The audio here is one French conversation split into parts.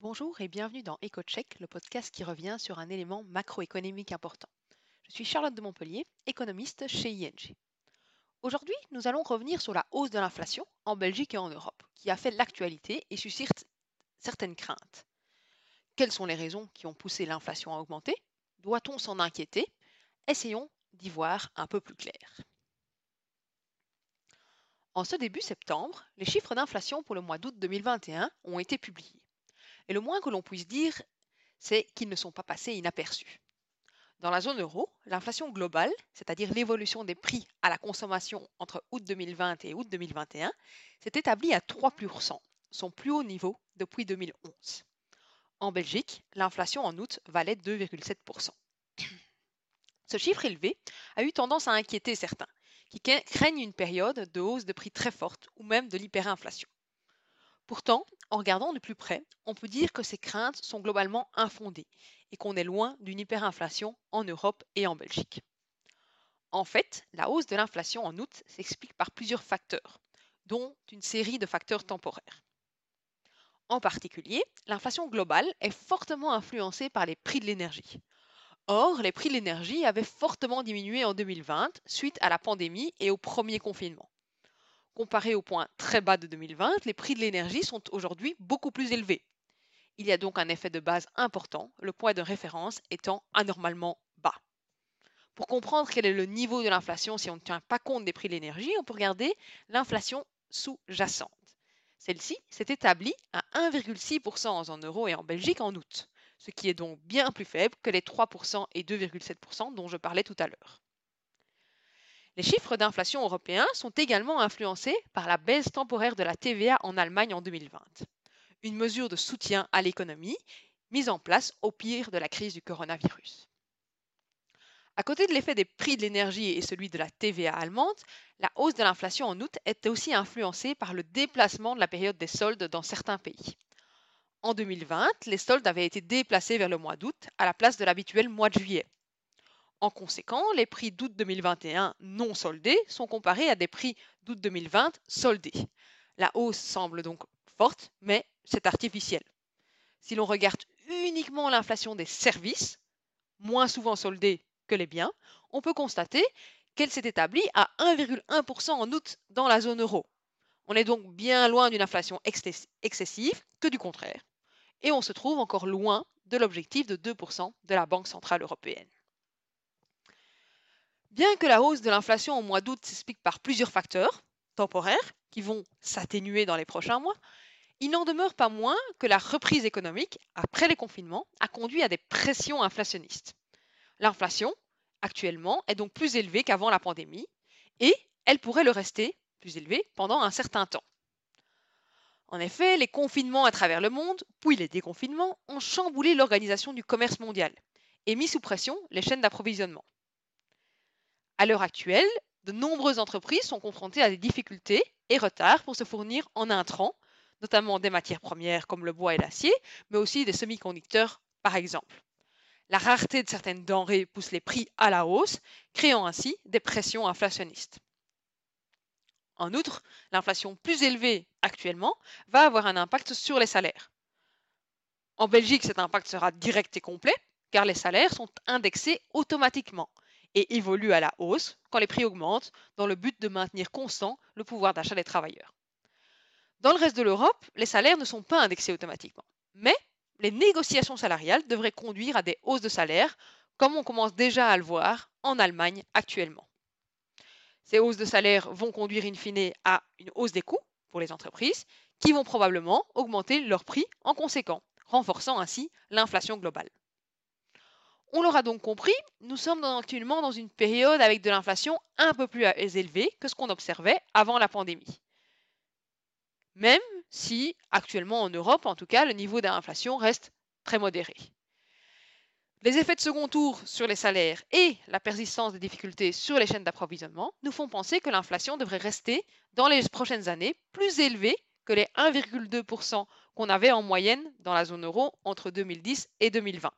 Bonjour et bienvenue dans EcoCheck, le podcast qui revient sur un élément macroéconomique important. Je suis Charlotte de Montpellier, économiste chez ING. Aujourd'hui, nous allons revenir sur la hausse de l'inflation en Belgique et en Europe, qui a fait l'actualité et suscite certaines craintes. Quelles sont les raisons qui ont poussé l'inflation à augmenter? Doit-on s'en inquiéter? Essayons d'y voir un peu plus clair. En ce début septembre, les chiffres d'inflation pour le mois d'août 2021 ont été publiés. Et le moins que l'on puisse dire, c'est qu'ils ne sont pas passés inaperçus. Dans la zone euro, l'inflation globale, c'est-à-dire l'évolution des prix à la consommation entre août 2020 et août 2021, s'est établie à 3%, son plus haut niveau depuis 2011. En Belgique, l'inflation en août valait 2,7%. Ce chiffre élevé a eu tendance à inquiéter certains, qui craignent une période de hausse de prix très forte ou même de l'hyperinflation. Pourtant, en regardant de plus près, on peut dire que ces craintes sont globalement infondées et qu'on est loin d'une hyperinflation en Europe et en Belgique. En fait, la hausse de l'inflation en août s'explique par plusieurs facteurs, dont une série de facteurs temporaires. En particulier, l'inflation globale est fortement influencée par les prix de l'énergie. Or, les prix de l'énergie avaient fortement diminué en 2020 suite à la pandémie et au premier confinement. Comparé au point très bas de 2020, les prix de l'énergie sont aujourd'hui beaucoup plus élevés. Il y a donc un effet de base important, le point de référence étant anormalement bas. Pour comprendre quel est le niveau de l'inflation si on ne tient pas compte des prix de l'énergie, on peut regarder l'inflation sous-jacente. Celle-ci s'est établie à 1,6% en zone euro et en Belgique en août, ce qui est donc bien plus faible que les 3% et 2,7% dont je parlais tout à l'heure. Les chiffres d'inflation européens sont également influencés par la baisse temporaire de la TVA en Allemagne en 2020, une mesure de soutien à l'économie mise en place au pire de la crise du coronavirus. À côté de l'effet des prix de l'énergie et celui de la TVA allemande, la hausse de l'inflation en août est aussi influencée par le déplacement de la période des soldes dans certains pays. En 2020, les soldes avaient été déplacés vers le mois d'août à la place de l'habituel mois de juillet. En conséquent, les prix d'août 2021 non soldés sont comparés à des prix d'août 2020 soldés. La hausse semble donc forte, mais c'est artificiel. Si l'on regarde uniquement l'inflation des services, moins souvent soldés que les biens, on peut constater qu'elle s'est établie à 1,1% en août dans la zone euro. On est donc bien loin d'une inflation excessive que du contraire. Et on se trouve encore loin de l'objectif de 2% de la Banque centrale européenne. Bien que la hausse de l'inflation au mois d'août s'explique par plusieurs facteurs temporaires qui vont s'atténuer dans les prochains mois, il n'en demeure pas moins que la reprise économique après les confinements a conduit à des pressions inflationnistes. L'inflation, actuellement, est donc plus élevée qu'avant la pandémie et elle pourrait le rester plus élevée pendant un certain temps. En effet, les confinements à travers le monde, puis les déconfinements, ont chamboulé l'organisation du commerce mondial et mis sous pression les chaînes d'approvisionnement. À l'heure actuelle, de nombreuses entreprises sont confrontées à des difficultés et retards pour se fournir en intrants, notamment des matières premières comme le bois et l'acier, mais aussi des semi-conducteurs par exemple. La rareté de certaines denrées pousse les prix à la hausse, créant ainsi des pressions inflationnistes. En outre, l'inflation plus élevée actuellement va avoir un impact sur les salaires. En Belgique, cet impact sera direct et complet, car les salaires sont indexés automatiquement et évolue à la hausse quand les prix augmentent dans le but de maintenir constant le pouvoir d'achat des travailleurs. Dans le reste de l'Europe, les salaires ne sont pas indexés automatiquement, mais les négociations salariales devraient conduire à des hausses de salaire, comme on commence déjà à le voir en Allemagne actuellement. Ces hausses de salaire vont conduire in fine à une hausse des coûts pour les entreprises, qui vont probablement augmenter leurs prix en conséquent, renforçant ainsi l'inflation globale. On l'aura donc compris, nous sommes actuellement dans une période avec de l'inflation un peu plus élevée que ce qu'on observait avant la pandémie. Même si actuellement en Europe, en tout cas, le niveau d'inflation reste très modéré. Les effets de second tour sur les salaires et la persistance des difficultés sur les chaînes d'approvisionnement nous font penser que l'inflation devrait rester dans les prochaines années plus élevée que les 1,2% qu'on avait en moyenne dans la zone euro entre 2010 et 2020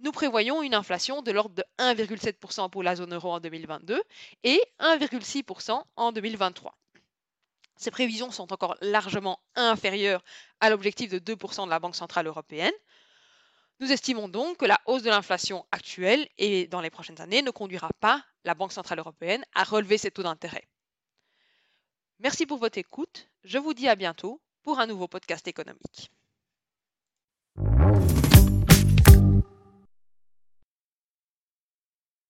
nous prévoyons une inflation de l'ordre de 1,7% pour la zone euro en 2022 et 1,6% en 2023. Ces prévisions sont encore largement inférieures à l'objectif de 2% de la Banque centrale européenne. Nous estimons donc que la hausse de l'inflation actuelle et dans les prochaines années ne conduira pas la Banque centrale européenne à relever ses taux d'intérêt. Merci pour votre écoute. Je vous dis à bientôt pour un nouveau podcast économique.